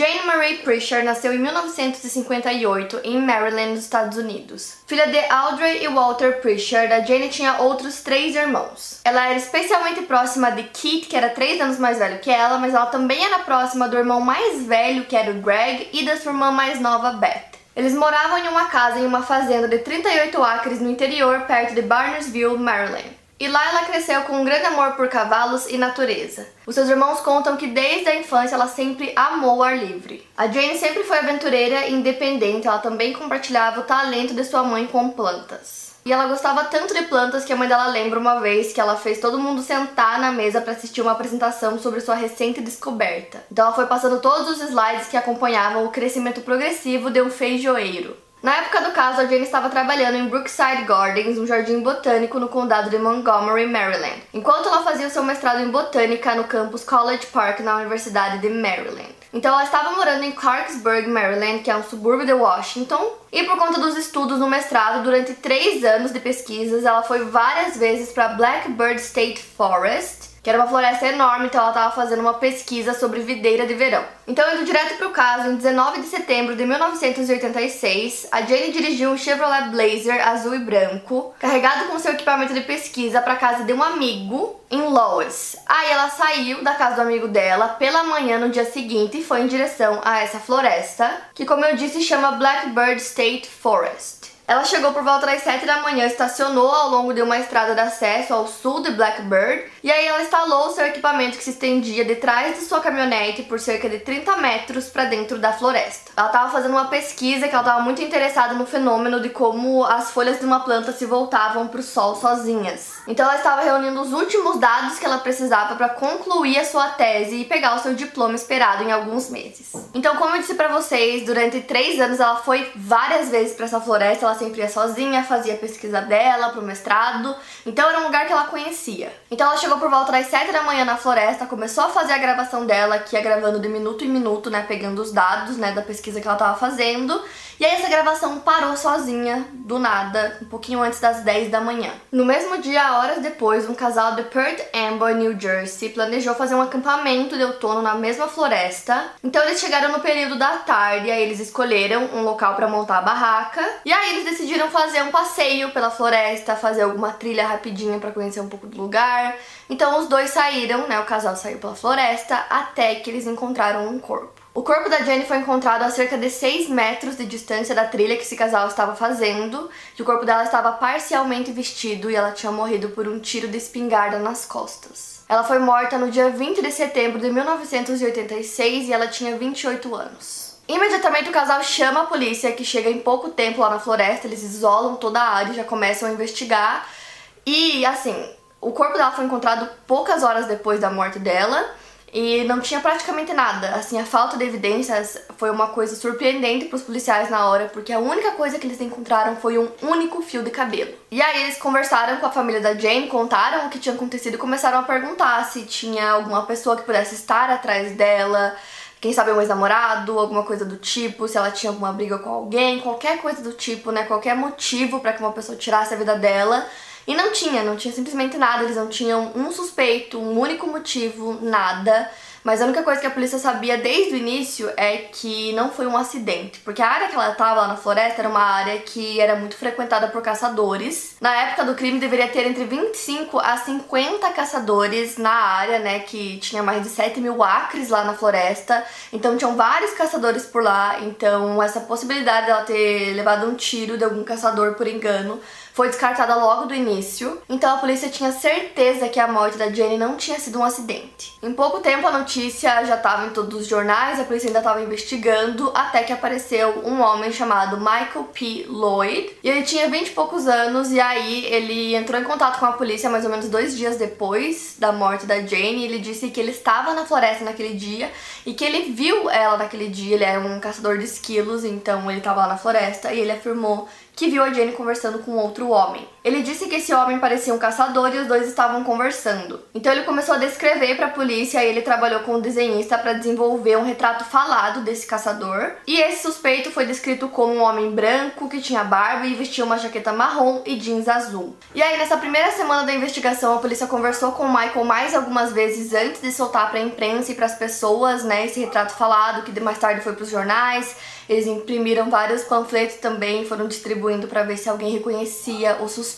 Jane Marie Pritchard nasceu em 1958 em Maryland, nos Estados Unidos. Filha de Audrey e Walter Pritchard, a Jane tinha outros três irmãos. Ela era especialmente próxima de Keith, que era três anos mais velho que ela, mas ela também era próxima do irmão mais velho, que era o Greg, e da sua irmã mais nova, Beth. Eles moravam em uma casa em uma fazenda de 38 acres no interior, perto de Barnesville, Maryland. E lá ela cresceu com um grande amor por cavalos e natureza. Os seus irmãos contam que desde a infância ela sempre amou o ar livre. A Jane sempre foi aventureira e independente, ela também compartilhava o talento de sua mãe com plantas. E ela gostava tanto de plantas que a mãe dela lembra uma vez que ela fez todo mundo sentar na mesa para assistir uma apresentação sobre sua recente descoberta. Então ela foi passando todos os slides que acompanhavam o crescimento progressivo de um feijoeiro. Na época do caso, a Jane estava trabalhando em Brookside Gardens, um jardim botânico no condado de Montgomery, Maryland, enquanto ela fazia seu mestrado em botânica no campus College Park na Universidade de Maryland. Então ela estava morando em Clarksburg, Maryland, que é um subúrbio de Washington, e por conta dos estudos no mestrado, durante três anos de pesquisas, ela foi várias vezes para Blackbird State Forest, que era uma floresta enorme, então ela estava fazendo uma pesquisa sobre videira de verão. Então, indo direto para o caso, em 19 de setembro de 1986, a Jane dirigiu um Chevrolet Blazer azul e branco, carregado com seu equipamento de pesquisa para casa de um amigo em Lois. Aí ela saiu da casa do amigo dela pela manhã no dia seguinte e foi em direção a essa floresta, que como eu disse chama Blackbird State Forest. Ela chegou por volta das 7 da manhã, estacionou ao longo de uma estrada de acesso ao sul de Blackbird e aí ela instalou seu equipamento que se estendia de trás de sua caminhonete por cerca de 30 metros para dentro da floresta. Ela estava fazendo uma pesquisa que ela estava muito interessada no fenômeno de como as folhas de uma planta se voltavam para o sol sozinhas. Então ela estava reunindo os últimos dados que ela precisava para concluir a sua tese e pegar o seu diploma esperado em alguns meses. Então, como eu disse para vocês, durante três anos ela foi várias vezes para essa floresta. Ela sempre ia sozinha, fazia a pesquisa dela pro mestrado, então era um lugar que ela conhecia. Então ela chegou por volta das 7 da manhã na floresta, começou a fazer a gravação dela, que ia gravando de minuto em minuto, né, pegando os dados, né, da pesquisa que ela tava fazendo. E aí essa gravação parou sozinha, do nada, um pouquinho antes das 10 da manhã. No mesmo dia, horas depois, um casal de Perth Amboy, New Jersey, planejou fazer um acampamento de outono na mesma floresta. Então eles chegaram no período da tarde, aí eles escolheram um local para montar a barraca. E aí eles decidiram fazer um passeio pela floresta, fazer alguma trilha rapidinha para conhecer um pouco do lugar. Então os dois saíram, né, o casal saiu pela floresta até que eles encontraram um corpo. O corpo da Jenny foi encontrado a cerca de 6 metros de distância da trilha que esse casal estava fazendo, e o corpo dela estava parcialmente vestido e ela tinha morrido por um tiro de espingarda nas costas. Ela foi morta no dia 20 de setembro de 1986 e ela tinha 28 anos. Imediatamente o casal chama a polícia, que chega em pouco tempo lá na floresta, eles isolam toda a área e já começam a investigar. E assim, o corpo dela foi encontrado poucas horas depois da morte dela e não tinha praticamente nada. Assim, a falta de evidências foi uma coisa surpreendente para os policiais na hora, porque a única coisa que eles encontraram foi um único fio de cabelo. E aí eles conversaram com a família da Jane, contaram o que tinha acontecido e começaram a perguntar se tinha alguma pessoa que pudesse estar atrás dela. Quem sabe um ex-namorado, alguma coisa do tipo, se ela tinha alguma briga com alguém, qualquer coisa do tipo, né? Qualquer motivo para que uma pessoa tirasse a vida dela. E não tinha, não tinha simplesmente nada, eles não tinham um suspeito, um único motivo, nada. Mas a única coisa que a polícia sabia desde o início é que não foi um acidente, porque a área que ela estava lá na floresta era uma área que era muito frequentada por caçadores. Na época do crime deveria ter entre 25 a 50 caçadores na área, né, que tinha mais de 7 mil acres lá na floresta, então tinham vários caçadores por lá, então essa possibilidade dela ter levado um tiro de algum caçador por engano foi descartada logo do início, então a polícia tinha certeza que a morte da Jenny não tinha sido um acidente. Em pouco tempo a notícia já estava em todos os jornais, a polícia ainda estava investigando, até que apareceu um homem chamado Michael P. Lloyd. E ele tinha 20 e poucos anos, e aí ele entrou em contato com a polícia mais ou menos dois dias depois da morte da Jane. E ele disse que ele estava na floresta naquele dia e que ele viu ela naquele dia. Ele era um caçador de esquilos, então ele estava lá na floresta e ele afirmou que viu a Jane conversando com outro homem. Ele disse que esse homem parecia um caçador e os dois estavam conversando. Então ele começou a descrever para a polícia e ele trabalhou com um desenhista para desenvolver um retrato falado desse caçador. E esse suspeito foi descrito como um homem branco que tinha barba e vestia uma jaqueta marrom e jeans azul. E aí nessa primeira semana da investigação, a polícia conversou com o Michael mais algumas vezes antes de soltar para a imprensa e para as pessoas, né, esse retrato falado que mais tarde foi para os jornais. Eles imprimiram vários panfletos também, foram distribuindo para ver se alguém reconhecia o suspeito.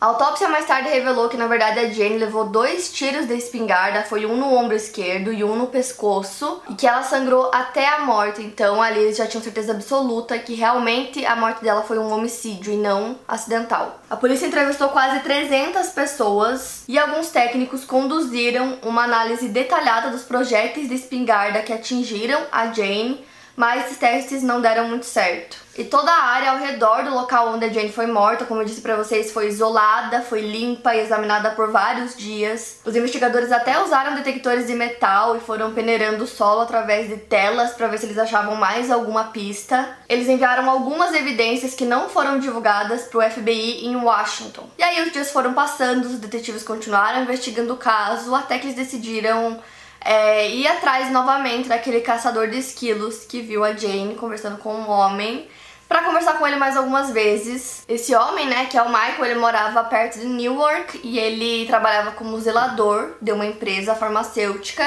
A autópsia mais tarde revelou que na verdade a Jane levou dois tiros de espingarda, foi um no ombro esquerdo e um no pescoço, e que ela sangrou até a morte. Então ali eles já tinham certeza absoluta que realmente a morte dela foi um homicídio e não acidental. A polícia entrevistou quase 300 pessoas e alguns técnicos conduziram uma análise detalhada dos projéteis de espingarda que atingiram a Jane mas esses testes não deram muito certo. E toda a área ao redor do local onde a Jane foi morta, como eu disse para vocês, foi isolada, foi limpa e examinada por vários dias. Os investigadores até usaram detectores de metal e foram peneirando o solo através de telas para ver se eles achavam mais alguma pista. Eles enviaram algumas evidências que não foram divulgadas para o FBI em Washington. E aí os dias foram passando, os detetives continuaram investigando o caso até que eles decidiram é, ir atrás novamente daquele caçador de esquilos que viu a Jane conversando com um homem para conversar com ele mais algumas vezes. Esse homem, né, que é o Michael, ele morava perto de Newark e ele trabalhava como zelador de uma empresa farmacêutica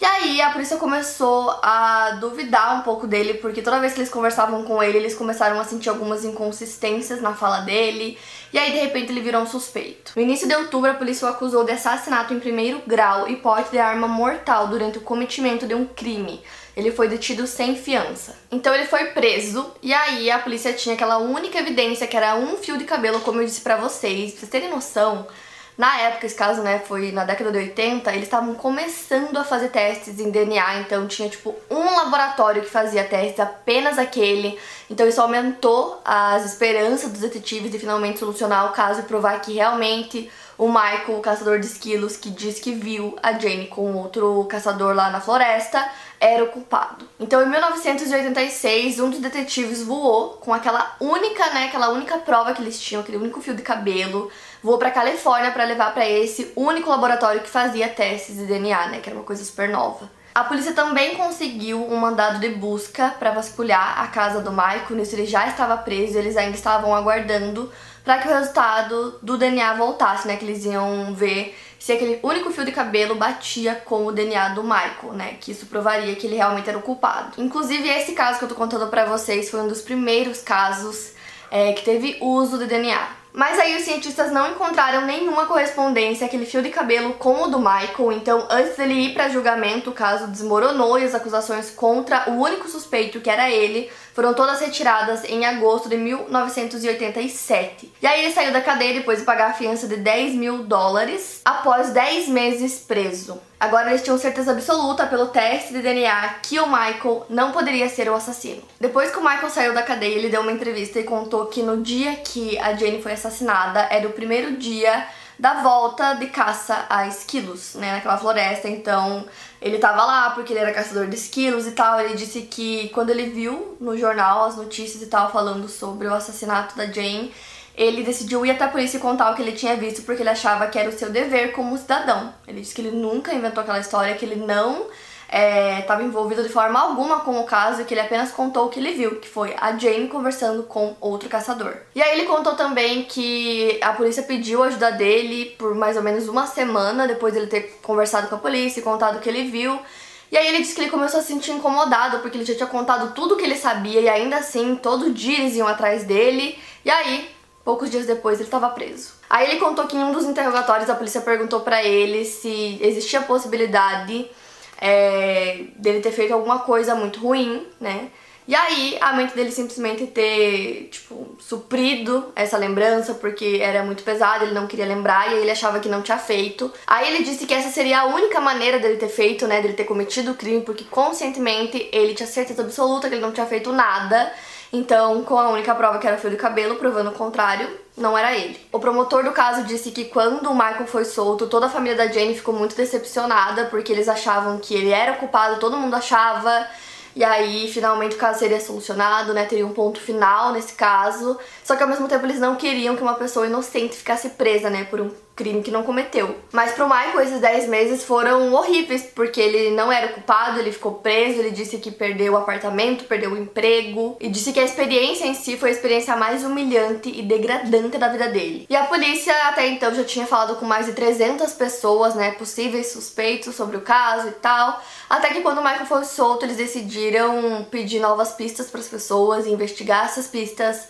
e aí a polícia começou a duvidar um pouco dele, porque toda vez que eles conversavam com ele, eles começaram a sentir algumas inconsistências na fala dele. E aí, de repente, ele virou um suspeito. No início de outubro, a polícia o acusou de assassinato em primeiro grau e porte de arma mortal durante o cometimento de um crime. Ele foi detido sem fiança. Então ele foi preso e aí a polícia tinha aquela única evidência que era um fio de cabelo, como eu disse para vocês. Pra vocês terem noção, na época, esse caso, né, foi na década de 80, eles estavam começando a fazer testes em DNA, então tinha tipo um laboratório que fazia testes, apenas aquele. Então isso aumentou as esperanças dos detetives de finalmente solucionar o caso e provar que realmente o Michael, o caçador de esquilos, que diz que viu a Jane com outro caçador lá na floresta, era o culpado. Então, em 1986, um dos detetives voou com aquela única, né, aquela única prova que eles tinham, aquele único fio de cabelo, voou para Califórnia para levar para esse único laboratório que fazia testes de DNA, né, que era uma coisa super nova. A polícia também conseguiu um mandado de busca para vasculhar a casa do Michael, nisso ele já estava preso, eles ainda estavam aguardando para que o resultado do DNA voltasse, né, que eles iam ver se aquele único fio de cabelo batia com o DNA do Michael, né? Que isso provaria que ele realmente era o culpado. Inclusive, esse caso que eu tô contando pra vocês foi um dos primeiros casos é, que teve uso de DNA. Mas aí os cientistas não encontraram nenhuma correspondência aquele fio de cabelo com o do Michael, então antes dele ir para julgamento, o caso desmoronou e as acusações contra o único suspeito, que era ele, foram todas retiradas em agosto de 1987. E aí ele saiu da cadeia depois de pagar a fiança de 10 mil dólares após 10 meses preso. Agora eles tinham certeza absoluta pelo teste de DNA que o Michael não poderia ser o assassino. Depois que o Michael saiu da cadeia, ele deu uma entrevista e contou que no dia que a Jane foi assassinada era o primeiro dia da volta de caça a esquilos, né, naquela floresta. Então, ele tava lá porque ele era caçador de esquilos e tal. Ele disse que quando ele viu no jornal as notícias e tal falando sobre o assassinato da Jane, ele decidiu ir até a polícia e contar o que ele tinha visto porque ele achava que era o seu dever como cidadão. Ele disse que ele nunca inventou aquela história, que ele não estava é, envolvido de forma alguma com o caso e que ele apenas contou o que ele viu, que foi a Jane conversando com outro caçador. E aí ele contou também que a polícia pediu a ajuda dele por mais ou menos uma semana depois dele ter conversado com a polícia e contado o que ele viu. E aí ele disse que ele começou a se sentir incomodado porque ele já tinha contado tudo o que ele sabia e ainda assim todo dia eles iam atrás dele. E aí Poucos dias depois ele estava preso. Aí ele contou que em um dos interrogatórios a polícia perguntou para ele se existia possibilidade é, dele ter feito alguma coisa muito ruim, né? E aí, a mente dele simplesmente ter, tipo, suprido essa lembrança, porque era muito pesado, ele não queria lembrar, e ele achava que não tinha feito. Aí ele disse que essa seria a única maneira dele ter feito, né, dele ter cometido o crime, porque conscientemente ele tinha certeza absoluta que ele não tinha feito nada. Então, com a única prova que era o fio de cabelo, provando o contrário, não era ele. O promotor do caso disse que quando o Michael foi solto, toda a família da Jane ficou muito decepcionada, porque eles achavam que ele era o culpado, todo mundo achava. E aí, finalmente, o caso seria solucionado, né? Teria um ponto final nesse caso. Só que ao mesmo tempo eles não queriam que uma pessoa inocente ficasse presa, né? Por um crime que não cometeu. Mas pro Michael esses 10 meses foram horríveis, porque ele não era culpado, ele ficou preso, ele disse que perdeu o apartamento, perdeu o emprego e disse que a experiência em si foi a experiência mais humilhante e degradante da vida dele. E a polícia até então já tinha falado com mais de 300 pessoas, né, possíveis suspeitos sobre o caso e tal, até que quando o Michael foi solto, eles decidiram pedir novas pistas para as pessoas e investigar essas pistas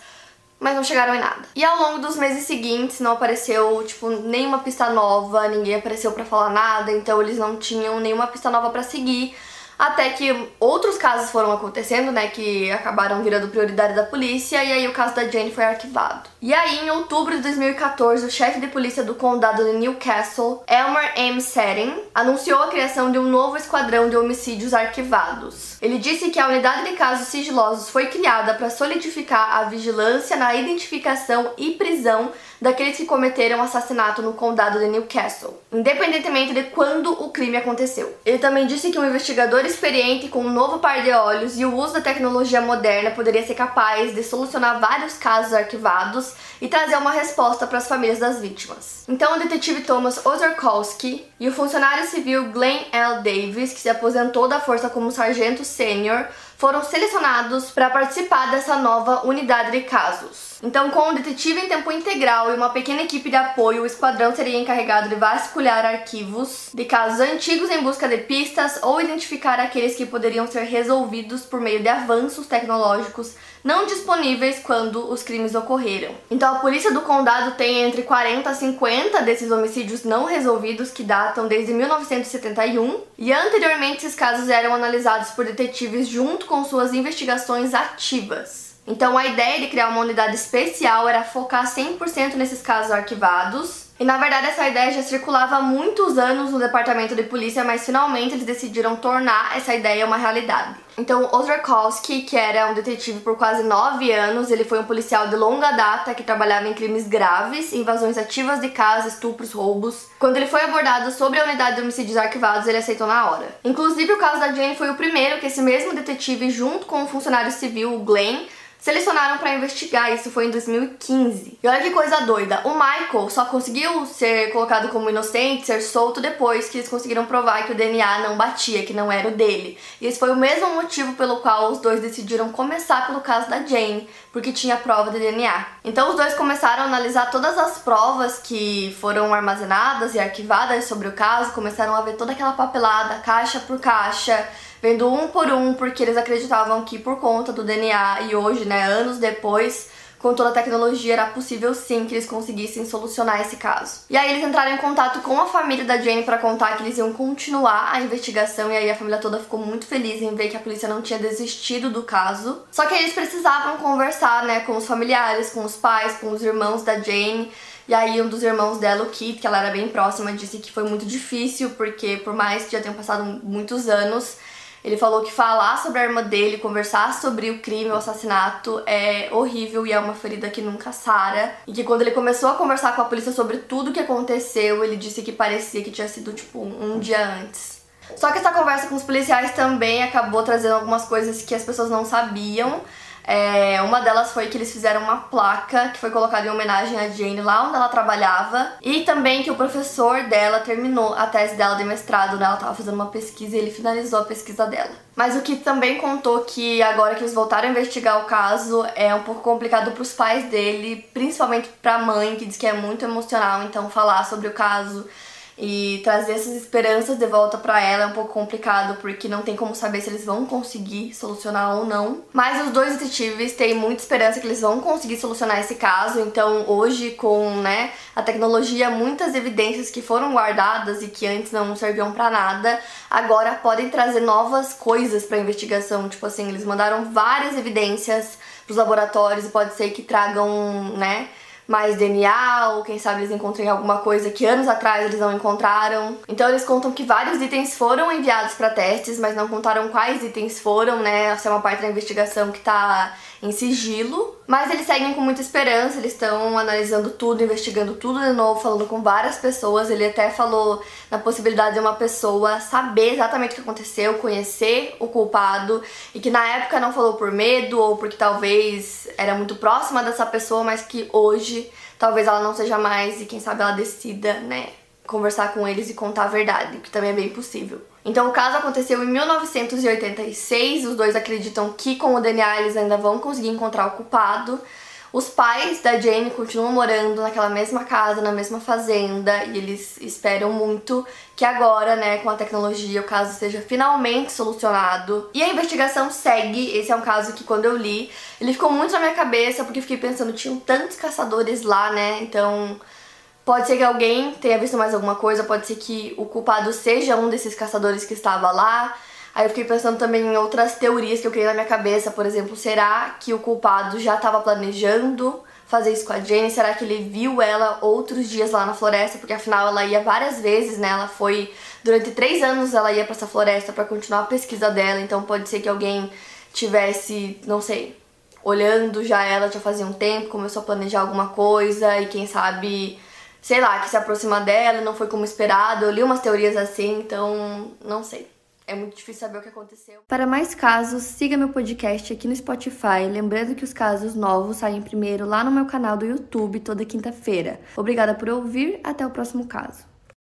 mas não chegaram em nada. E ao longo dos meses seguintes não apareceu, tipo, nenhuma pista nova, ninguém apareceu para falar nada, então eles não tinham nenhuma pista nova para seguir. Até que outros casos foram acontecendo, né, que acabaram virando prioridade da polícia, e aí o caso da Jane foi arquivado. E aí, em outubro de 2014, o chefe de polícia do condado de Newcastle, Elmer M. Setting, anunciou a criação de um novo esquadrão de homicídios arquivados. Ele disse que a unidade de casos sigilosos foi criada para solidificar a vigilância na identificação e prisão daqueles que cometeram assassinato no condado de Newcastle, independentemente de quando o crime aconteceu. Ele também disse que um investigador experiente com um novo par de olhos e o uso da tecnologia moderna poderia ser capaz de solucionar vários casos arquivados e trazer uma resposta para as famílias das vítimas. Então, o detetive Thomas Ozorkowski e o funcionário civil Glenn L. Davis, que se aposentou da força como sargento sênior, foram selecionados para participar dessa nova unidade de casos. Então, com um detetive em tempo integral e uma pequena equipe de apoio, o esquadrão seria encarregado de vasculhar arquivos de casos antigos em busca de pistas ou identificar aqueles que poderiam ser resolvidos por meio de avanços tecnológicos não disponíveis quando os crimes ocorreram. Então, a polícia do condado tem entre 40 a 50 desses homicídios não resolvidos que datam desde 1971, e anteriormente esses casos eram analisados por detetives junto com suas investigações ativas. Então a ideia de criar uma unidade especial era focar 100% nesses casos arquivados. E na verdade essa ideia já circulava há muitos anos no departamento de polícia, mas finalmente eles decidiram tornar essa ideia uma realidade. Então Ozarkowski, que era um detetive por quase nove anos, ele foi um policial de longa data que trabalhava em crimes graves, invasões ativas de casa, estupros, roubos. Quando ele foi abordado sobre a unidade de homicídios arquivados, ele aceitou na hora. Inclusive o caso da Jane foi o primeiro que esse mesmo detetive, junto com o funcionário civil, o Glenn, selecionaram para investigar. Isso foi em 2015. E olha que coisa doida. O Michael só conseguiu ser colocado como inocente, ser solto depois que eles conseguiram provar que o DNA não batia, que não era o dele. E esse foi o mesmo motivo pelo qual os dois decidiram começar pelo caso da Jane, porque tinha prova de DNA. Então os dois começaram a analisar todas as provas que foram armazenadas e arquivadas sobre o caso, começaram a ver toda aquela papelada, caixa por caixa vendo um por um, porque eles acreditavam que por conta do DNA e hoje, né, anos depois, com toda a tecnologia, era possível sim que eles conseguissem solucionar esse caso. E aí eles entraram em contato com a família da Jane para contar que eles iam continuar a investigação e aí a família toda ficou muito feliz em ver que a polícia não tinha desistido do caso. Só que eles precisavam conversar, né, com os familiares, com os pais, com os irmãos da Jane. E aí um dos irmãos dela, o Kit, que ela era bem próxima, disse que foi muito difícil porque por mais que já tenham passado muitos anos, ele falou que falar sobre a irmã dele, conversar sobre o crime, o assassinato é horrível e é uma ferida que nunca sara. E que quando ele começou a conversar com a polícia sobre tudo que aconteceu, ele disse que parecia que tinha sido tipo um dia antes. Só que essa conversa com os policiais também acabou trazendo algumas coisas que as pessoas não sabiam. É, uma delas foi que eles fizeram uma placa que foi colocada em homenagem a Jane lá onde ela trabalhava e também que o professor dela terminou a tese dela de mestrado, né? Ela tava fazendo uma pesquisa e ele finalizou a pesquisa dela. Mas o que também contou que agora que eles voltaram a investigar o caso é um pouco complicado para os pais dele, principalmente para a mãe, que diz que é muito emocional, então falar sobre o caso E trazer essas esperanças de volta para ela é um pouco complicado porque não tem como saber se eles vão conseguir solucionar ou não. Mas os dois detetives têm muita esperança que eles vão conseguir solucionar esse caso. Então, hoje com, né, a tecnologia, muitas evidências que foram guardadas e que antes não serviam para nada, agora podem trazer novas coisas para investigação. Tipo assim, eles mandaram várias evidências pros laboratórios e pode ser que tragam, né, mais DNA, ou quem sabe eles encontrem alguma coisa que anos atrás eles não encontraram. Então eles contam que vários itens foram enviados para testes, mas não contaram quais itens foram, né? Essa é uma parte da investigação que tá em sigilo, mas eles seguem com muita esperança, eles estão analisando tudo, investigando tudo de novo, falando com várias pessoas. Ele até falou na possibilidade de uma pessoa saber exatamente o que aconteceu, conhecer o culpado e que na época não falou por medo ou porque talvez era muito próxima dessa pessoa, mas que hoje talvez ela não seja mais e quem sabe ela decida, né, conversar com eles e contar a verdade, que também é bem possível. Então o caso aconteceu em 1986, os dois acreditam que com o DNA eles ainda vão conseguir encontrar o culpado. Os pais da Jane continuam morando naquela mesma casa, na mesma fazenda, e eles esperam muito que agora, né, com a tecnologia, o caso seja finalmente solucionado. E a investigação segue. Esse é um caso que quando eu li, ele ficou muito na minha cabeça, porque fiquei pensando, tinham tantos caçadores lá, né? Então, Pode ser que alguém tenha visto mais alguma coisa, pode ser que o culpado seja um desses caçadores que estava lá. Aí eu fiquei pensando também em outras teorias que eu criei na minha cabeça, por exemplo, será que o culpado já estava planejando fazer isso com a Jane? Será que ele viu ela outros dias lá na floresta? Porque afinal ela ia várias vezes, né? Ela foi durante três anos ela ia para essa floresta para continuar a pesquisa dela. Então pode ser que alguém tivesse, não sei, olhando já ela já fazia um tempo, começou a planejar alguma coisa e quem sabe sei lá, que se aproxima dela, não foi como esperado. Eu li umas teorias assim, então não sei. É muito difícil saber o que aconteceu. Para mais casos, siga meu podcast aqui no Spotify. Lembrando que os casos novos saem primeiro lá no meu canal do YouTube toda quinta-feira. Obrigada por ouvir, até o próximo caso.